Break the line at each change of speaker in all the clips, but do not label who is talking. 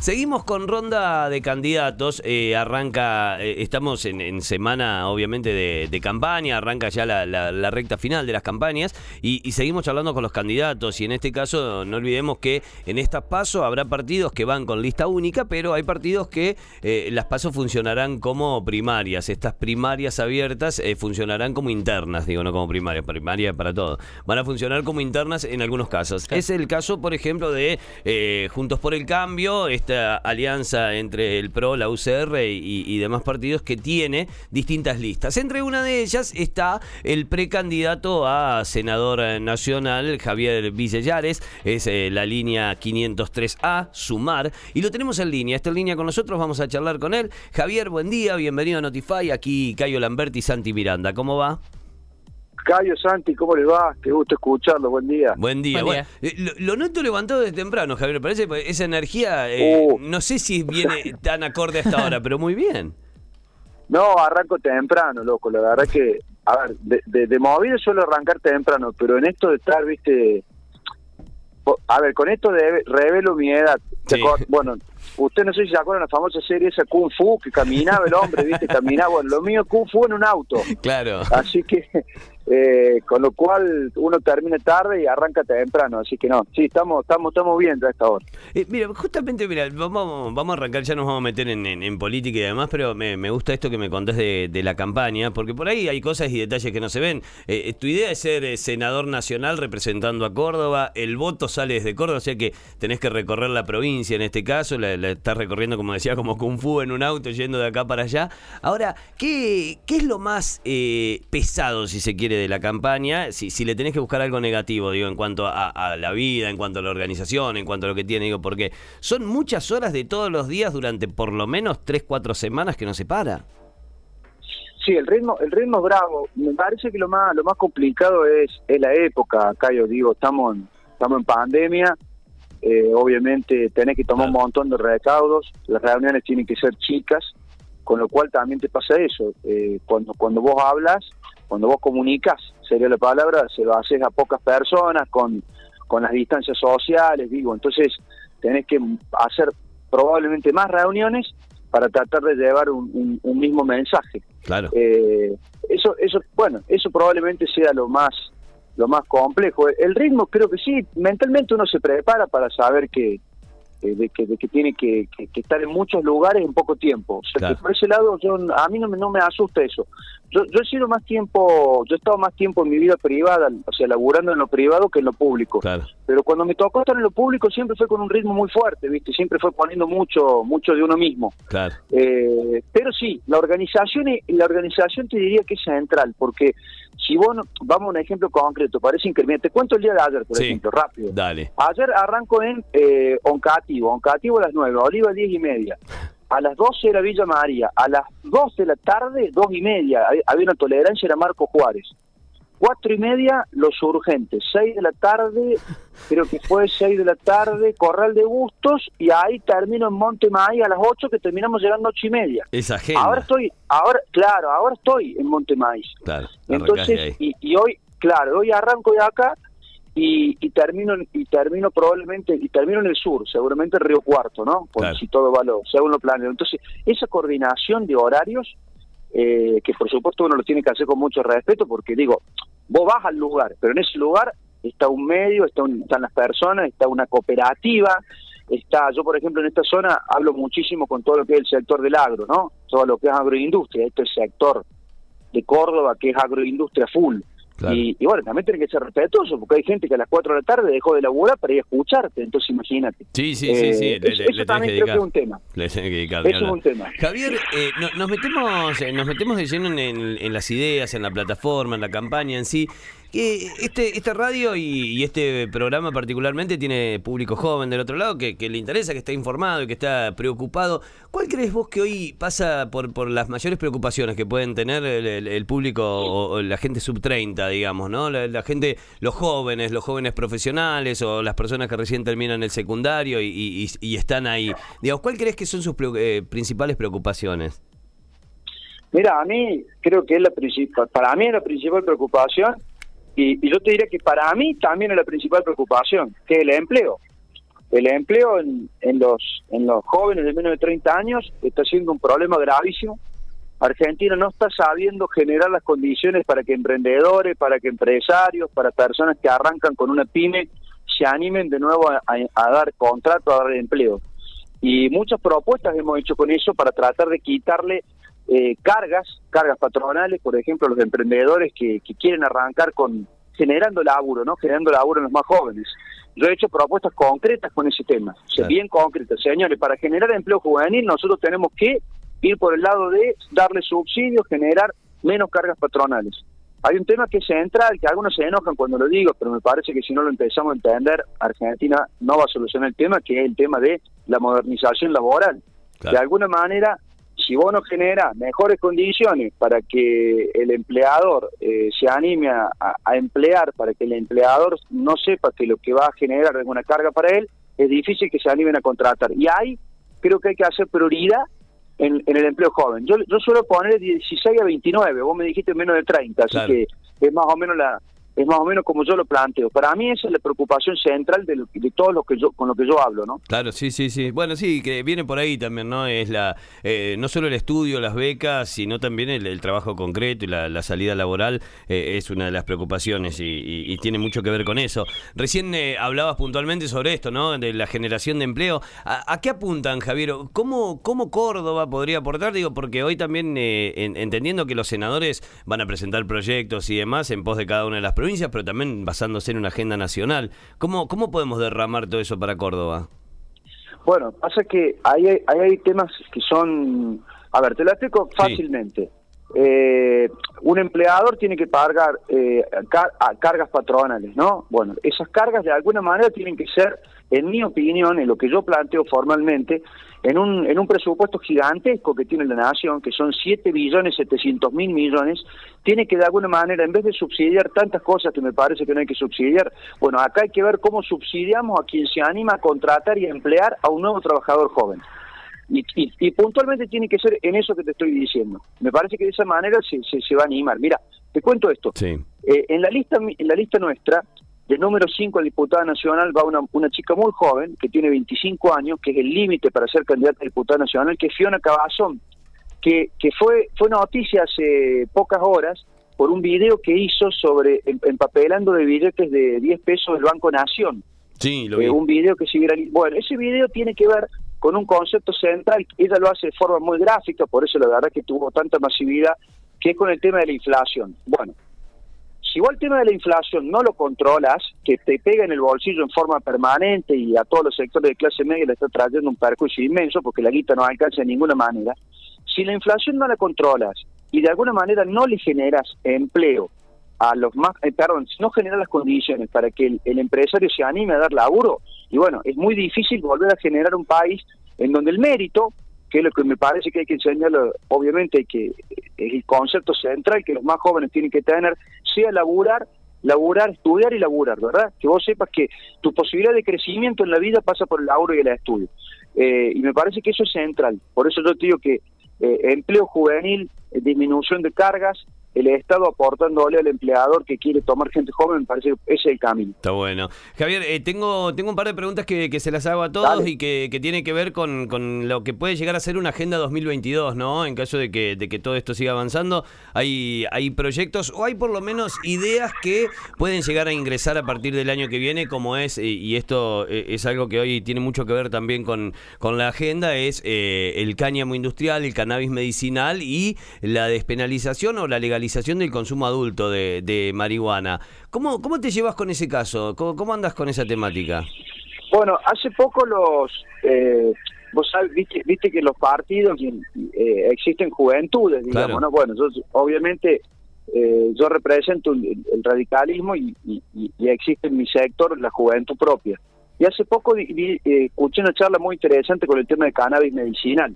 Seguimos con ronda de candidatos. eh, arranca, eh, estamos en, en semana, obviamente, de, de campaña. Arranca ya la, la- la recta final de las campañas. Y, y seguimos charlando con los candidatos. Y en este caso, no olvidemos que en estas pasos habrá partidos que van con lista única, pero hay partidos que eh, las pasos funcionarán como primarias. Estas primarias abiertas eh, funcionarán como internas, digo, no como primarias. Primaria para todo. Van a funcionar como internas en algunos casos. Es el caso, por ejemplo, de eh, Juntos por el Cambio, esta alianza entre el PRO, la UCR y, demás partidos que tiene distintas listas. Entre una de ellas está el precandidato a senador nacional, Javier Villellares, es eh, la línea 503A, Sumar, y lo tenemos en línea. Está en línea con nosotros, vamos a charlar con él. Javier, buen día, bienvenido a Notify, aquí Cayo Lamberti y Santi Miranda. ¿Cómo va?
Cayo Santi, ¿cómo les va? Qué gusto escucharlo, buen día.
Buen día.
Buen
Bueno, eh, lo, lo noto levantado desde temprano, Javier. Parece porque esa energía, eh,
Uh.
no sé si viene tan acorde a esta hora, pero muy bien.
No, arranco temprano, loco, la verdad que, a ver, de, de, de movida suelo arrancar temprano, pero en esto de estar, viste, po- a ver, con esto de revelo mi edad. ¿Se
Sí.
Bueno, usted no sé si se acuerdan la famosa serie esa Kung Fu, que caminaba el hombre, viste, caminaba, bueno, lo mío Kung Fu en un auto.
Claro.
Así que, eh, con lo cual uno termina tarde y arranca temprano, así que no, sí, estamos estamos estamos bien a esta hora.
Eh, mira, justamente, mira, vamos, vamos a arrancar, ya nos vamos a meter en, en- política y demás, pero me, me gusta esto que me contás de, de la campaña, porque por ahí hay cosas y detalles que no se ven. Eh, eh, tu idea es ser eh, senador nacional representando a Córdoba, el voto sale desde Córdoba, o sea que tenés que recorrer la provincia en este caso, la, la estás recorriendo, como decía, como Kung Fu en un auto, yendo de acá para allá. Ahora, ¿qué, qué es lo más pesado, si se quiere, de la campaña? Si, si le tenés que buscar algo negativo, digo, en cuanto a, a la vida, en cuanto a la organización, en cuanto a lo que tiene, digo, porque son muchas horas de todos los días durante por lo menos 3, 4 semanas que no se para.
Sí, el ritmo, el ritmo es bravo. Me parece que lo más, lo más complicado es, es la época, acá yo digo, estamos en, estamos en pandemia, eh, obviamente tenés que tomar un montón de recaudos, las reuniones tienen que ser chicas, con lo cual también te pasa eso, eh, cuando, cuando vos hablas, cuando vos comunicas, sería la palabra, se lo haces a pocas personas, con, con las distancias sociales, digo, entonces tenés que hacer probablemente más reuniones para tratar de llevar un- un- un mismo mensaje.
Claro.
Eh, eso, eso, bueno, eso probablemente sea lo más, lo más complejo. El ritmo creo que sí, mentalmente uno se prepara para saber que, eh, de que, de que tiene que, que- que estar en muchos lugares en poco tiempo. O sea,
Claro.
que por ese lado yo, a mí no me, no me asusta eso. Yo, yo he sido más tiempo, yo he estado más tiempo en mi vida privada, o sea, laburando en lo privado que en lo público.
Claro.
Pero cuando me tocó estar en lo público siempre fue con un ritmo muy fuerte, ¿viste? Siempre fue poniendo mucho, mucho de uno mismo.
Claro.
Eh, pero sí, la organización la organización te diría que es central, porque si vos, no- vamos a un ejemplo concreto, parece increíble. Te cuento el día de ayer, por
Sí.
ejemplo, rápido.
Dale.
Ayer arranco en eh, Oncativo, Oncativo a las 9, Oliva 10 y media. A las 12 era Villa María, a las 2 de la tarde, 2 y media, hab- había una tolerancia, era Marco Juárez. 4 y media, Los Urgentes. 6 de la tarde, creo que fue 6 de la tarde, Corral de Bustos, y ahí termino en Monte Maíz a las 8, que terminamos llegando a 8 y media.
Esa agenda.
Ahora estoy, ahora, claro, ahora estoy en Monte Maíz.
Claro.
Entonces, y, y hoy, claro, hoy arranco de acá y, y termino y termino probablemente y termino en el sur, seguramente en Río Cuarto, ¿no?
Claro.
si todo va lo, según lo planeo. Entonces, esa coordinación de horarios, eh, que por supuesto uno lo tiene que hacer con mucho respeto, porque digo, vos vas al lugar, pero en ese lugar está un medio, está un- están las personas, está una cooperativa, está, yo por ejemplo en esta zona hablo muchísimo con todo lo que es el sector del agro, ¿no? Todo lo que es agroindustria, este es el sector de Córdoba que es agroindustria full.
Claro.
Y, y bueno, también tiene que ser respetuoso, porque hay gente que a las 4 de la tarde dejó de laburar para ir a escucharte, entonces imagínate.
Sí, sí, sí, sí.
Eh,
le-
eso
le-
eso
le
también creo que es un tema.
Le tenés que dedicar,
Eso es un tema.
Javier, eh, no- nos metemos eh, nos metemos de lleno en, en- en las ideas, en la plataforma, en la campaña en sí. Este, esta radio y, este programa particularmente tiene público joven del otro lado que, le interesa, que está informado y que está preocupado. ¿Cuál crees vos que hoy pasa por, por las mayores preocupaciones que pueden tener el, público o, la gente sub 30, digamos, ¿no? La, gente, los jóvenes, los jóvenes profesionales o las personas que recién terminan el secundario y, y- están ahí. Digamos, ¿cuál crees que son sus eh, principales preocupaciones?
Mira, a mí creo que es la principal, para mí es la principal preocupación y, yo te diría que para mí también es la principal preocupación, que es el empleo. El empleo en, en, los en los jóvenes de menos de 30 años está siendo un problema gravísimo. Argentina no está sabiendo generar las condiciones para que emprendedores, para que empresarios, para personas que arrancan con una pyme se animen de nuevo a, a dar contrato, a dar empleo. Y muchas propuestas hemos hecho con eso para tratar de quitarle eh, cargas, cargas patronales, por ejemplo, los emprendedores que, quieren arrancar con generando laburo, ¿no? Generando laburo en los más jóvenes. Yo he hecho propuestas concretas con ese tema, bien concretas. Señores, para generar empleo juvenil nosotros tenemos que ir por el lado de darle subsidios, generar menos cargas patronales. Hay un tema que es central, que algunos se enojan cuando lo digo, pero me parece que si no lo empezamos a entender, Argentina no va a solucionar el tema, que es el tema de la modernización laboral. De alguna manera, si vos no generas mejores condiciones para que el empleador eh, se anime a, emplear, para que el empleador no sepa que lo que va a generar es una carga para él, es difícil que se animen a contratar. Y ahí creo que hay que hacer prioridad en, el empleo joven. Yo, yo suelo poner de 16 a 29, vos me dijiste menos de 30, así que es más o menos la, es más o menos como yo lo planteo. Para mí esa es la preocupación central de, de todo lo que yo con lo que yo hablo, ¿no?
Claro, sí, sí, sí. Bueno, sí, que viene por ahí también, ¿no? Es la eh, no solo el estudio, las becas, sino también el, trabajo concreto y la, salida laboral eh, es una de las preocupaciones y, tiene mucho que ver con eso. Recién eh, hablabas puntualmente sobre esto, ¿no? De la generación de empleo. ¿A, qué apuntan, Javier? ¿Cómo, ¿Cómo Córdoba podría aportar? Digo, porque hoy también entendiendo que los senadores van a presentar proyectos y demás en pos de cada una de las provincias, pero también basándose en una agenda nacional. ¿Cómo, cómo podemos derramar todo eso para Córdoba?
Bueno, pasa que hay, hay, hay temas que son... A ver, te lo explico fácilmente. Eh, un empleador tiene que pagar eh, cargas patronales, ¿no? Bueno, esas cargas de alguna manera tienen que ser en mi opinión, en lo que yo planteo formalmente, en un, en un presupuesto gigantesco que tiene la nación, que son 7 billones 700 mil millones, tiene que de alguna manera, en vez de subsidiar tantas cosas que me parece que no hay que subsidiar, bueno, acá hay que ver cómo subsidiamos a quien se anima a contratar y a emplear a un nuevo trabajador joven. Y, y, puntualmente tiene que ser en eso que te estoy diciendo. Me parece que de esa manera se, se, va a animar. Mira, te cuento esto.
Sí.
Eh, en la lista en la lista nuestra de número 5 a diputada nacional va una, una chica muy joven, que tiene 25 años, que es el límite para ser candidata a diputada nacional, que es Fiona Cabazón, que, que fue, fue noticia hace pocas horas por un video que hizo sobre em, empapelando de billetes de 10 pesos del Banco Nación.
Sí, lo vi.
Eh, un video que se Bueno, ese video tiene que ver con un concepto central, ella lo hace de forma muy gráfica, por eso la verdad que tuvo tanta masividad, que es con el tema de la inflación. Bueno, si vos el tema de la inflación no lo controlas, que te pega en el bolsillo en forma permanente y a todos los sectores de clase media le está trayendo un perjuicio inmenso porque la guita no alcanza de ninguna manera, si la inflación no la controlas y de alguna manera no le generas empleo a los más, eh, perdón, no generas las condiciones para que el empresario se anime a dar laburo, y bueno, es muy difícil volver a generar un país en donde el mérito que es lo que me parece que hay que enseñarlo, obviamente que es el concepto central que los más jóvenes tienen que tener, sea laburar, laburar, estudiar y laburar, ¿verdad? Que vos sepas que tu posibilidad de crecimiento en la vida pasa por el laburo y el estudio. Eh, y me parece que eso es central. Por eso yo te digo que eh, empleo juvenil, eh, disminución de cargas, el Estado aportándole al empleador que quiere tomar gente joven, me parece que ese es el camino.
Está bueno. Javier, eh, tengo, tengo un par de preguntas que, se las hago a todos y que, que tienen que ver con, con, lo que puede llegar a ser una Agenda 2022, ¿no? En caso de que, de que todo esto siga avanzando, hay, hay proyectos o hay por lo menos ideas que pueden llegar a ingresar a partir del año que viene, como es, y esto eh, es algo que hoy tiene mucho que ver también con, con la agenda, es eh, el cáñamo industrial, el cannabis medicinal y la despenalización o la legalización del consumo adulto de, marihuana. ¿Cómo, ¿Cómo te llevas con ese caso? ¿Cómo, andas con esa temática?
Bueno, hace poco los... Eh, vos sabés, viste, viste que los partidos eh, existen juventudes, digamos, ¿no? Bueno, yo, obviamente eh, yo represento el, radicalismo y, existe en mi sector la juventud propia. Y hace poco escuché una charla muy interesante con el tema de cannabis medicinal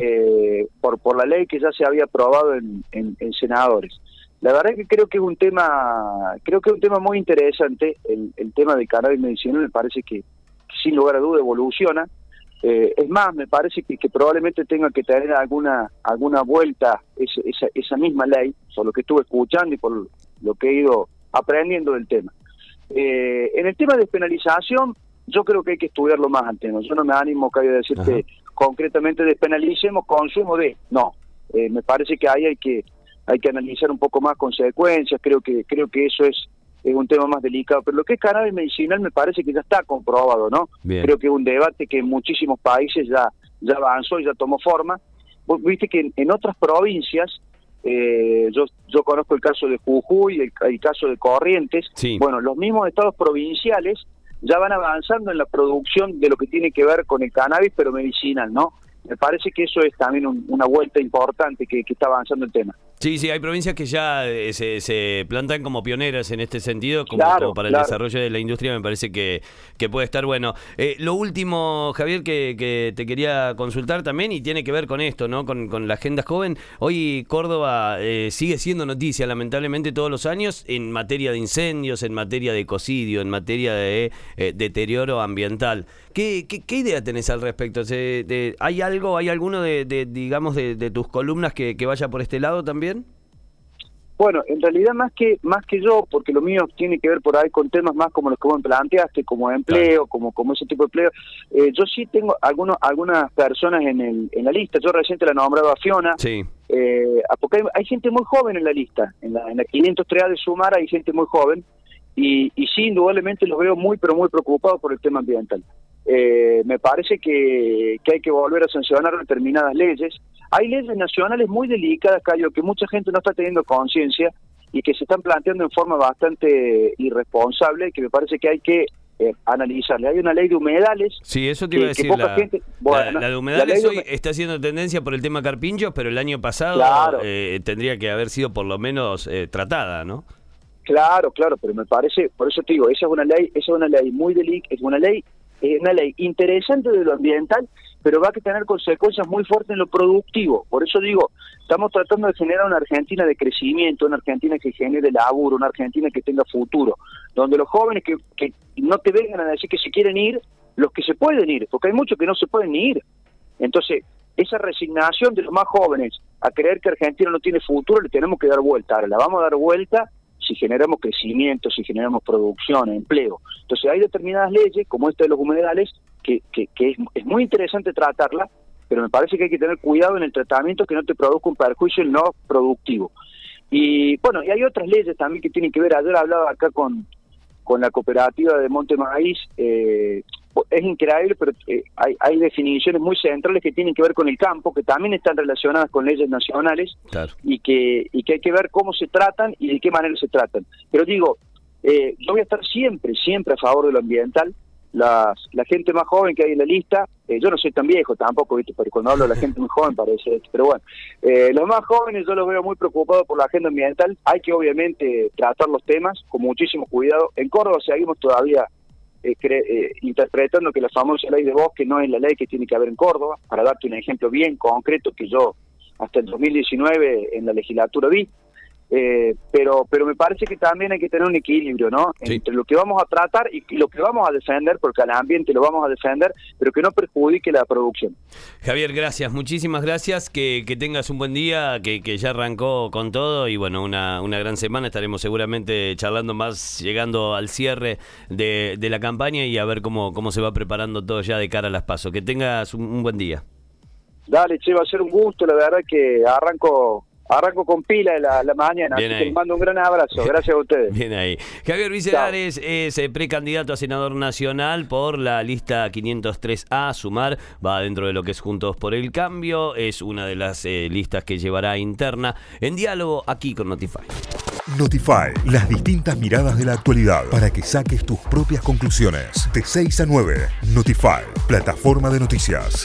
eh, por, por la ley que ya se había aprobado en, en, senadores. La verdad es que creo que es un tema, creo que es un tema muy interesante, el, el tema del cannabis medicinal me parece que, sin lugar a duda evoluciona. Eh, es más, me parece que, probablemente tenga que tener alguna alguna vuelta esa, esa, misma ley, por lo que estuve escuchando y por lo que he ido aprendiendo del tema. Eh, en el tema de despenalización, yo creo que hay que estudiarlo más antes. ¿no? Yo no me animo que a decirte concretamente despenalicemos consumo de. No, eh, me parece que ahí hay que hay que analizar un poco más consecuencias. Creo que creo que eso es es un tema más delicado. Pero lo que es cannabis medicinal me parece que ya está comprobado, ¿no? Creo que es un debate que en muchísimos países ya, ya avanzó y ya tomó forma. viste que en, otras provincias, eh, yo, yo conozco el caso de Jujuy, el, el caso de Corrientes, bueno, los mismos estados provinciales ya van avanzando en la producción de lo que tiene que ver con el cannabis, pero medicinal, ¿no? Me parece que eso es también una vuelta importante que, que está avanzando el tema.
Sí, sí, hay provincias que ya eh, se, se, plantan como pioneras en este sentido, como, para el desarrollo de la industria, me parece que, que puede estar bueno. Eh, lo último, Javier, que, que, te quería consultar también, y tiene que ver con esto, ¿no? Con, con la agenda joven. Hoy Córdoba eh, sigue siendo noticia, lamentablemente, todos los años, en materia de incendios, en materia de ecocidio, en materia de deterioro ambiental. ¿Qué, qué, idea tenés al respecto? ¿Hay algo, hay alguno de, digamos, de, tus columnas que, que vaya por este lado también?
Bueno, en realidad más que más que yo, porque lo mío tiene que ver por ahí con temas más como los que vos planteaste, como empleo, como como ese tipo de empleo. Eh, yo sí tengo algunos algunas personas en el en la lista. Yo reciente la nombrado a Fiona.
Sí.
Eh, porque hay, gente muy joven en la lista. En la, en la 503 de Sumar hay gente muy joven y, y sí, indudablemente los veo muy pero muy preocupados por el tema ambiental. Eh, me parece que, que hay que volver a sancionar determinadas leyes hay leyes nacionales muy delicadas, Cayo, que mucha gente no está teniendo conciencia y que se están planteando en forma bastante irresponsable, que me parece que hay que eh, analizarle. Hay una ley de humedales.
Sí, eso te iba a decir. la, de humedales hoy está haciendo tendencia por el tema carpinchos, pero el año pasado eh, tendría que haber sido por lo menos eh, tratada, ¿no?
Claro, claro, pero me parece, por eso te digo, esa es una ley, esa es una ley muy delicada, es una ley, es una ley interesante de lo ambiental, pero va a tener consecuencias muy fuertes en lo productivo. Por eso digo, estamos tratando de generar una Argentina de crecimiento, una Argentina que genere laburo, una Argentina que tenga futuro, donde los jóvenes que, que no te vengan a decir que se quieren ir, los que se pueden ir, porque hay muchos que no se pueden ir. Entonces, esa resignación de los más jóvenes a creer que Argentina no tiene futuro, le tenemos que dar vuelta. Ahora la vamos a dar vuelta si generamos crecimiento, si generamos producción, empleo. Entonces hay determinadas leyes, como esta de los humedales, que, que, es, muy interesante tratarla, pero me parece que hay que tener cuidado en el tratamiento que no te produzca un perjuicio no productivo. Y bueno, y hay otras leyes también que tienen que ver, ayer hablaba acá con, con la cooperativa de Monte Maíz, eh, es increíble, pero eh, hay, hay, definiciones muy centrales que tienen que ver con el campo, que también están relacionadas con leyes nacionales y, que, y que hay que ver cómo se tratan y de qué manera se tratan. Pero digo, eh, yo voy a estar siempre, siempre a favor de lo ambiental, las, la gente más joven que hay en la lista, eh, yo no soy tan viejo tampoco, ¿viste? pero cuando hablo de la gente muy joven parece, pero bueno, eh, los más jóvenes yo los veo muy preocupados por la agenda ambiental, hay que obviamente tratar los temas con muchísimo cuidado. En Córdoba seguimos todavía eh, interpretando que la famosa ley de bosque no es la ley que tiene que haber en Córdoba, para darte un ejemplo bien concreto que yo hasta el 2019 en la legislatura vi, eh, pero pero me parece que también hay que tener un equilibrio no entre lo que vamos a tratar y lo que vamos a defender porque al ambiente lo vamos a defender pero que no perjudique la producción.
Javier gracias. Muchísimas gracias. Que, que tengas un buen día que, que, ya arrancó con todo y bueno una, una gran semana. Estaremos seguramente charlando más llegando al cierre de, de la campaña y a ver cómo cómo se va preparando todo ya de cara a las pasos. Que tengas un, un buen día.
Dale, che, va a ser un gusto, la verdad que arranco Arranco con pila la, la mañana, así que les mando un gran abrazo. Gracias a ustedes.
Bien ahí. Javier Vicelares es eh, precandidato a senador nacional por la lista 503A, sumar, va dentro de lo que es Juntos por el Cambio, es una de las eh, listas que llevará interna en diálogo aquí con Notify.
Notify, las distintas miradas de la actualidad para que saques tus propias conclusiones. De 6 a 9, Notify, plataforma de noticias.